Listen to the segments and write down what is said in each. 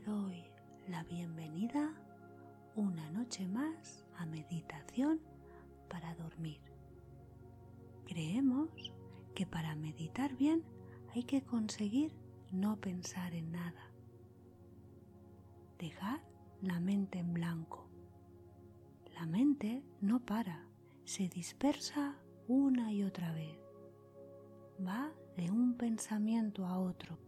doy la bienvenida una noche más a meditación para dormir. Creemos que para meditar bien hay que conseguir no pensar en nada. Dejar la mente en blanco. La mente no para, se dispersa una y otra vez. Va de un pensamiento a otro.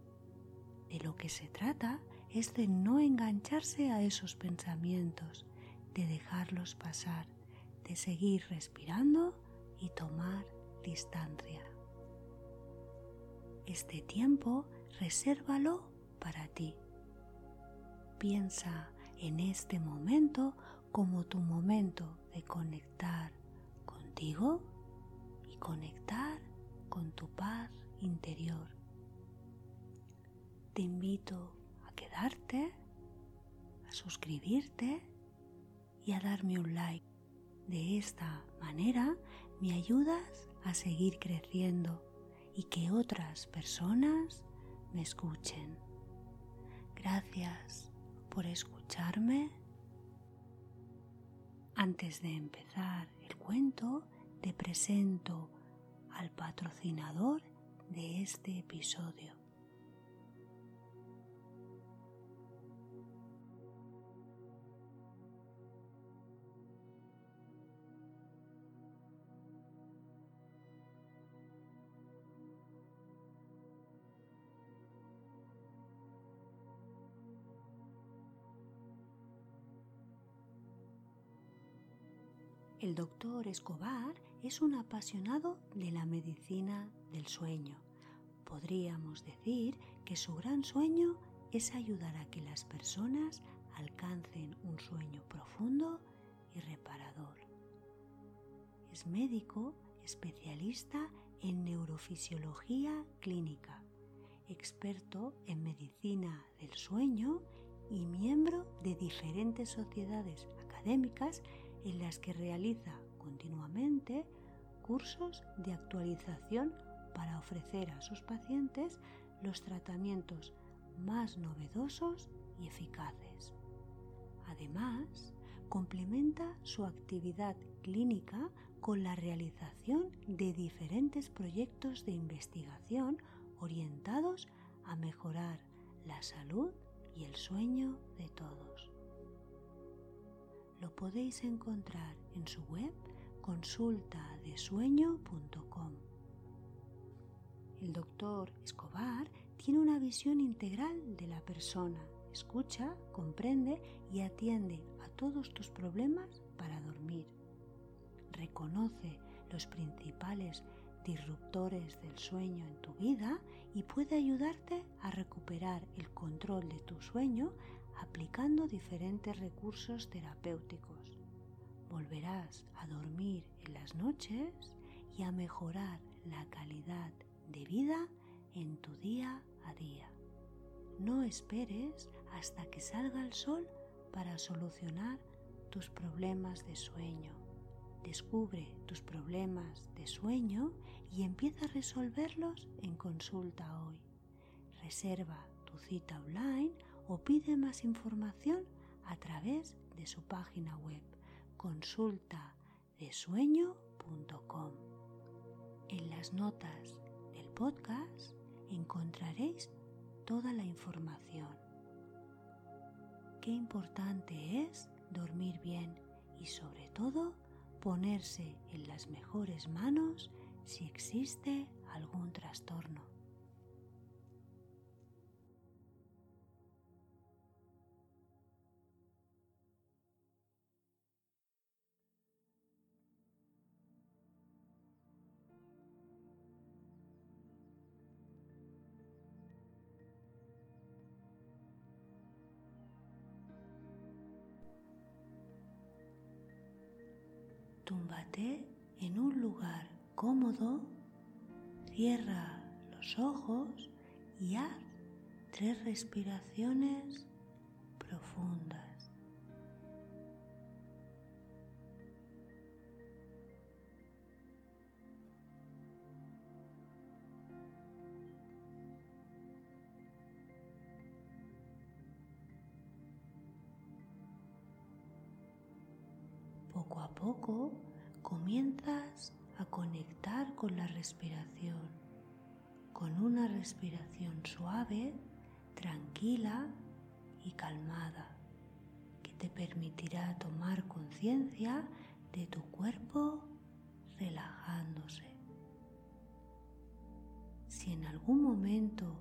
De lo que se trata es de no engancharse a esos pensamientos, de dejarlos pasar, de seguir respirando y tomar distancia. Este tiempo resérvalo para ti. Piensa en este momento como tu momento de conectar contigo y conectar con tu paz interior. Te invito quedarte, a suscribirte y a darme un like. De esta manera me ayudas a seguir creciendo y que otras personas me escuchen. Gracias por escucharme. Antes de empezar el cuento, te presento al patrocinador de este episodio. Escobar es un apasionado de la medicina del sueño. Podríamos decir que su gran sueño es ayudar a que las personas alcancen un sueño profundo y reparador. Es médico especialista en neurofisiología clínica, experto en medicina del sueño y miembro de diferentes sociedades académicas en las que realiza continuamente cursos de actualización para ofrecer a sus pacientes los tratamientos más novedosos y eficaces. Además, complementa su actividad clínica con la realización de diferentes proyectos de investigación orientados a mejorar la salud y el sueño de todos lo podéis encontrar en su web consultadesueño.com. El doctor Escobar tiene una visión integral de la persona, escucha, comprende y atiende a todos tus problemas para dormir. Reconoce los principales disruptores del sueño en tu vida y puede ayudarte a recuperar el control de tu sueño aplicando diferentes recursos terapéuticos. Volverás a dormir en las noches y a mejorar la calidad de vida en tu día a día. No esperes hasta que salga el sol para solucionar tus problemas de sueño Descubre tus problemas de sueño y empieza a resolverlos en consulta hoy. Reserva tu cita online o pide más información a través de su página web consultadesueño.com. En las notas del podcast encontraréis toda la información. Qué importante es dormir bien y sobre todo ponerse en las mejores manos si existe algún trastorno. cierra los ojos y haz tres respiraciones profundas. Poco a poco comienzas a conectar con la respiración, con una respiración suave, tranquila y calmada, que te permitirá tomar conciencia de tu cuerpo relajándose. Si en algún momento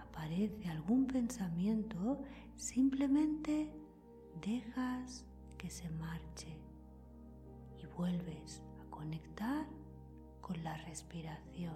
aparece algún pensamiento, simplemente dejas que se marche y vuelves conectar con la respiración.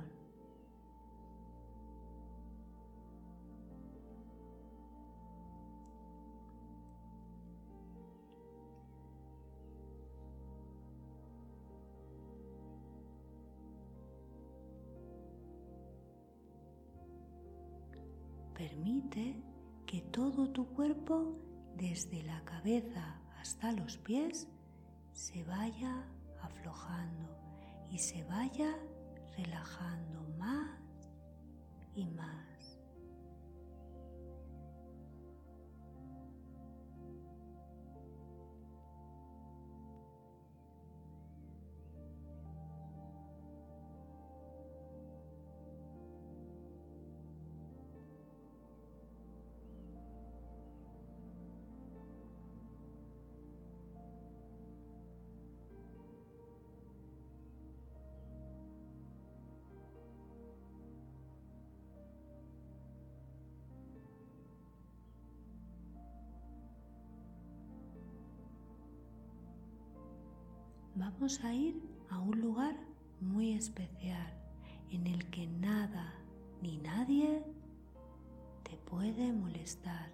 Permite que todo tu cuerpo, desde la cabeza hasta los pies, se vaya aflojando y se vaya relajando más y más. Vamos a ir a un lugar muy especial en el que nada ni nadie te puede molestar.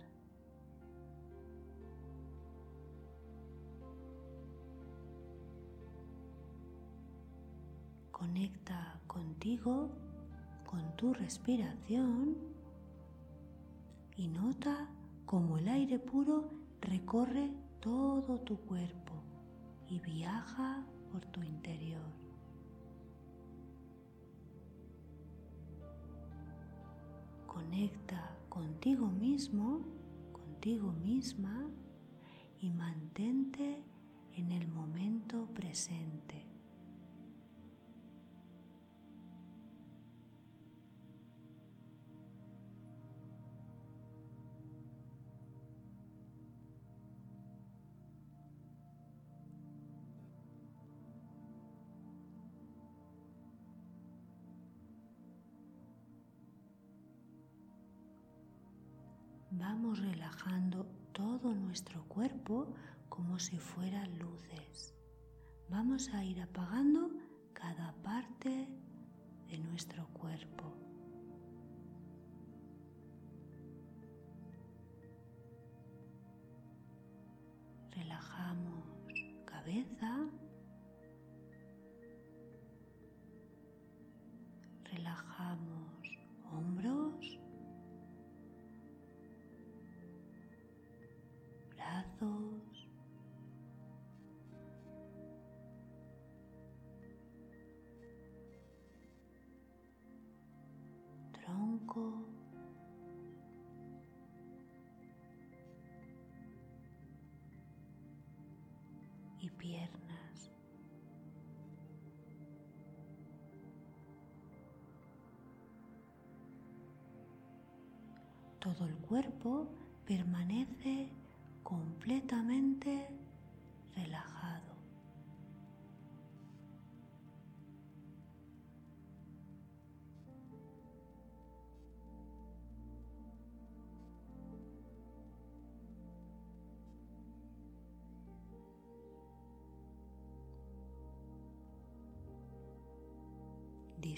Conecta contigo, con tu respiración y nota cómo el aire puro recorre todo tu cuerpo y viaja por tu interior. Conecta contigo mismo, contigo misma y mantente en el momento presente. Vamos relajando todo nuestro cuerpo como si fueran luces. Vamos a ir apagando cada parte de nuestro cuerpo. Relajamos cabeza, relajamos y piernas. Todo el cuerpo permanece completamente relajado.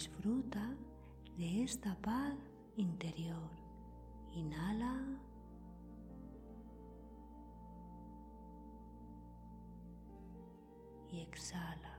Disfruta de esta paz interior. Inhala. y exhala.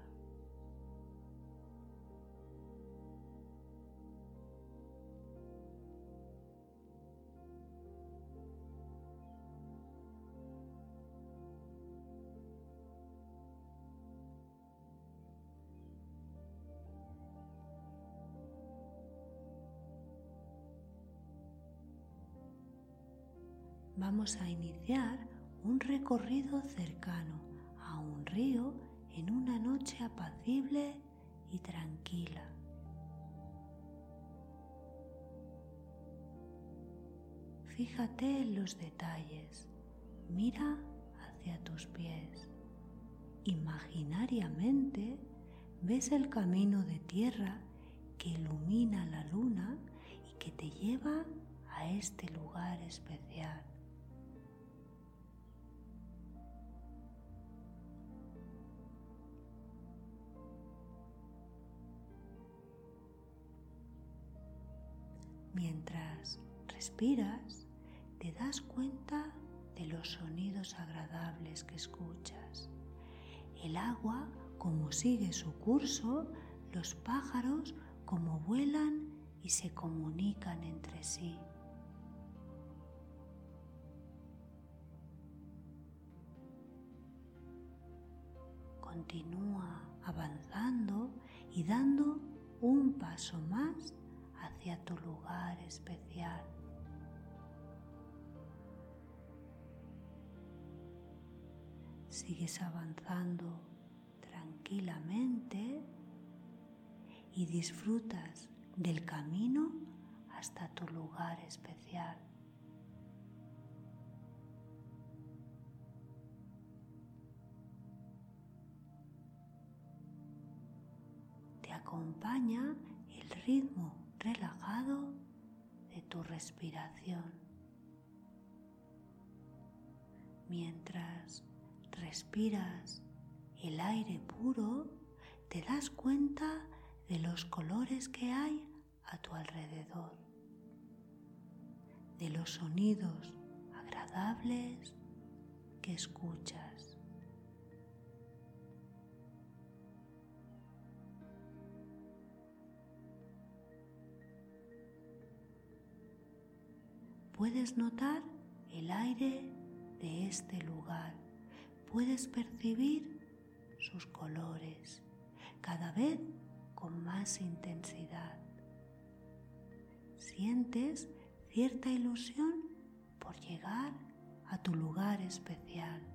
Vamos a iniciar un recorrido cercano a un río en una noche apacible y tranquila. Fíjate en los detalles, mira hacia tus pies. Imaginariamente ves el camino de tierra que ilumina la luna y que te lleva a este lugar especial. Mientras respiras, te das cuenta de los sonidos agradables que escuchas. El agua como sigue su curso, los pájaros como vuelan y se comunican entre sí. Continúa avanzando y dando un paso más hacia tu lugar especial. Sigues avanzando tranquilamente y disfrutas del camino hasta tu lugar especial. Te acompaña el ritmo relajado de tu respiración. Mientras respiras el aire puro, te das cuenta de los colores que hay a tu alrededor, de los sonidos agradables que escuchas. Puedes notar el aire de este lugar, puedes percibir sus colores, cada vez con más intensidad. Sientes cierta ilusión por llegar a tu lugar especial.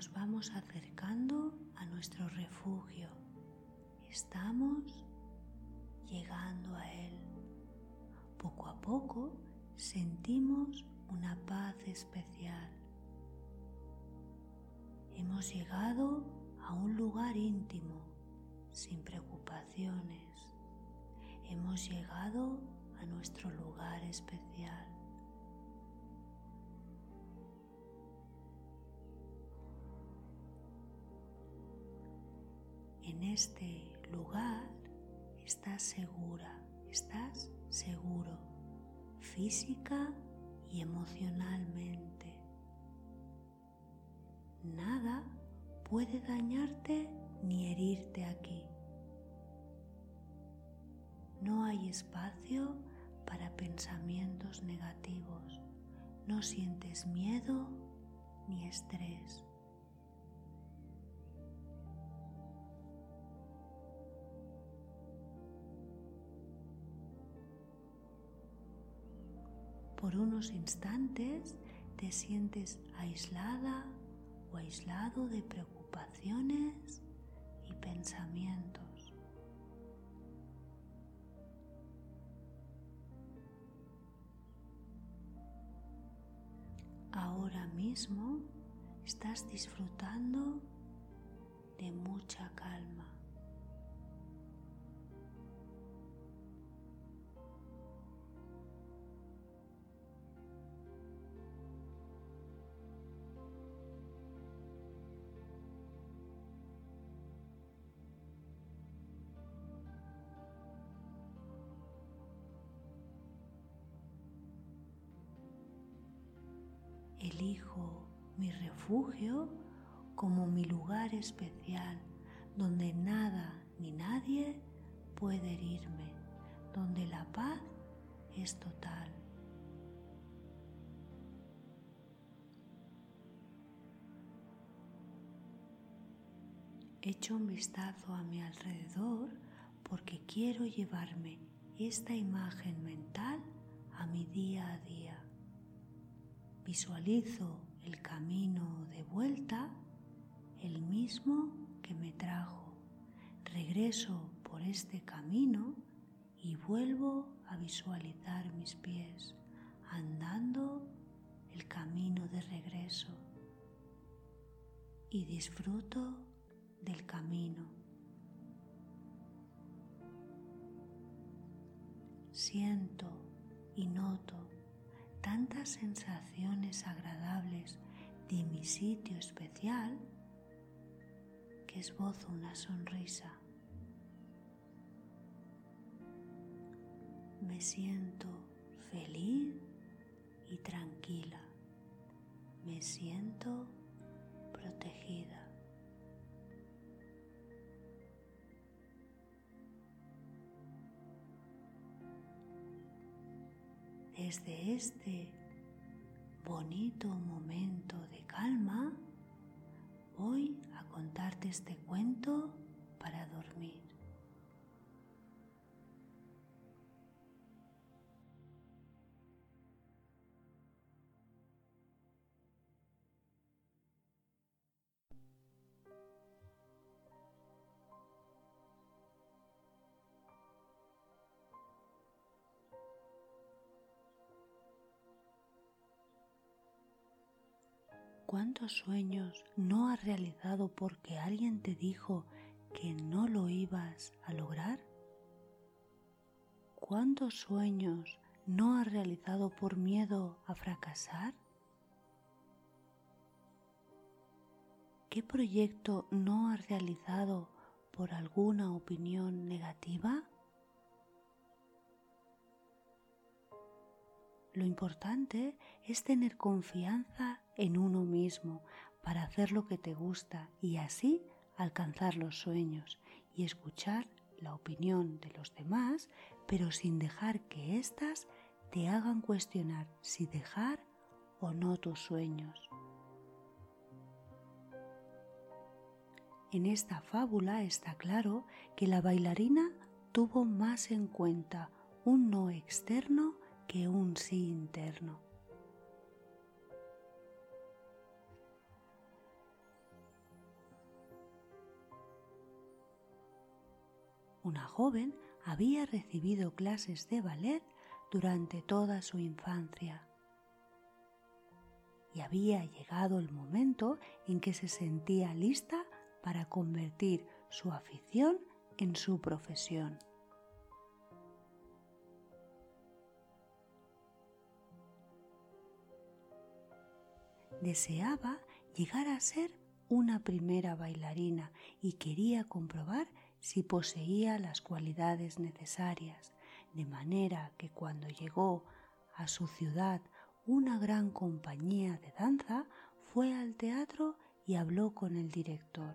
Nos vamos acercando a nuestro refugio. Estamos llegando a él. Poco a poco sentimos una paz especial. Hemos llegado a un lugar íntimo, sin preocupaciones. Hemos llegado a nuestro lugar especial. En este lugar estás segura, estás seguro, física y emocionalmente. Nada puede dañarte ni herirte aquí. No hay espacio para pensamientos negativos. No sientes miedo ni estrés. Por unos instantes te sientes aislada o aislado de preocupaciones y pensamientos. Ahora mismo estás disfrutando de mucha calma. refugio como mi lugar especial, donde nada ni nadie puede herirme, donde la paz es total. Echo un vistazo a mi alrededor porque quiero llevarme esta imagen mental a mi día a día. Visualizo el camino de vuelta, el mismo que me trajo. Regreso por este camino y vuelvo a visualizar mis pies andando el camino de regreso y disfruto del camino. Siento y noto tantas sensaciones agradables de mi sitio especial que esbozo una sonrisa. Me siento feliz y tranquila. Me siento protegida. Desde este bonito momento de calma, voy a contarte este cuento para dormir. ¿Cuántos sueños no has realizado porque alguien te dijo que no lo ibas a lograr? ¿Cuántos sueños no has realizado por miedo a fracasar? ¿Qué proyecto no has realizado por alguna opinión negativa? Lo importante es tener confianza en uno mismo para hacer lo que te gusta y así alcanzar los sueños y escuchar la opinión de los demás, pero sin dejar que éstas te hagan cuestionar si dejar o no tus sueños. En esta fábula está claro que la bailarina tuvo más en cuenta un no externo que un sí interno. Una joven había recibido clases de ballet durante toda su infancia y había llegado el momento en que se sentía lista para convertir su afición en su profesión. deseaba llegar a ser una primera bailarina y quería comprobar si poseía las cualidades necesarias, de manera que cuando llegó a su ciudad una gran compañía de danza, fue al teatro y habló con el director.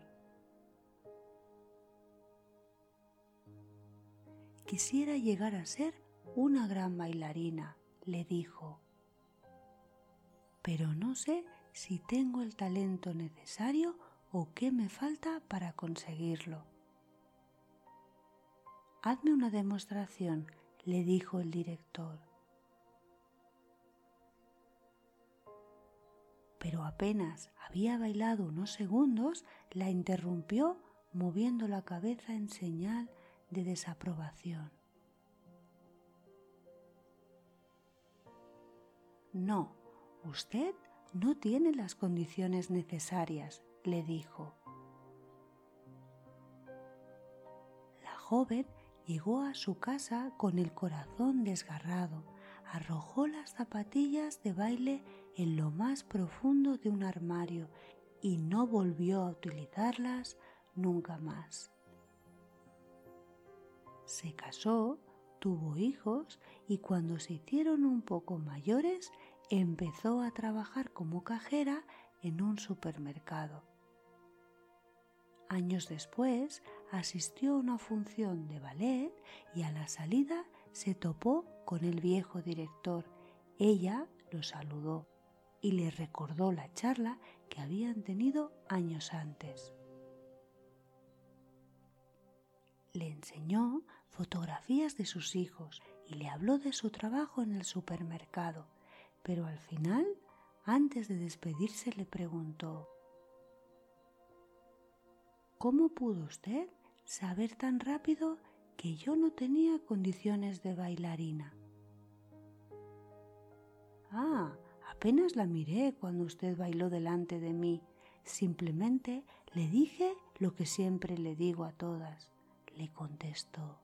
Quisiera llegar a ser una gran bailarina, le dijo, pero no sé si tengo el talento necesario o qué me falta para conseguirlo. Hazme una demostración, le dijo el director. Pero apenas había bailado unos segundos, la interrumpió moviendo la cabeza en señal de desaprobación. No, usted no tiene las condiciones necesarias, le dijo. La joven llegó a su casa con el corazón desgarrado, arrojó las zapatillas de baile en lo más profundo de un armario y no volvió a utilizarlas nunca más. Se casó, tuvo hijos y cuando se hicieron un poco mayores empezó a trabajar como cajera en un supermercado. Años después asistió a una función de ballet y a la salida se topó con el viejo director. Ella lo saludó y le recordó la charla que habían tenido años antes. le enseñó fotografías de sus hijos y le habló de su trabajo en el supermercado, pero al final, antes de despedirse, le preguntó ¿Cómo pudo usted saber tan rápido que yo no tenía condiciones de bailarina? Ah, apenas la miré cuando usted bailó delante de mí. Simplemente le dije lo que siempre le digo a todas, le contestó.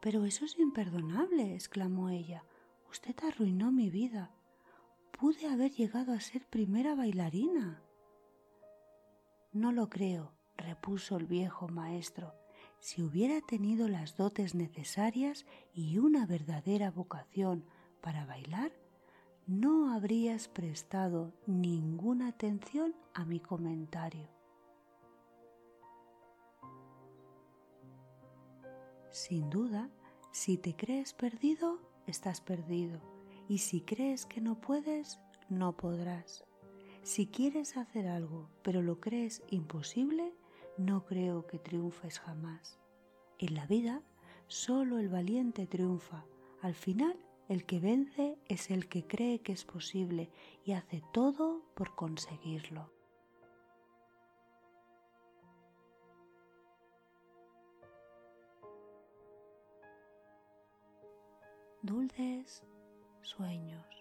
Pero eso es imperdonable, exclamó ella. Usted arruinó mi vida. Pude haber llegado a ser primera bailarina. No lo creo, repuso el viejo maestro. Si hubiera tenido las dotes necesarias y una verdadera vocación para bailar, no habrías prestado ninguna atención a mi comentario. Sin duda, si te crees perdido, estás perdido, y si crees que no puedes, no podrás. Si quieres hacer algo, pero lo crees imposible, no creo que triunfes jamás. En la vida, solo el valiente triunfa. Al final, el que vence es el que cree que es posible y hace todo por conseguirlo. Dulces sueños.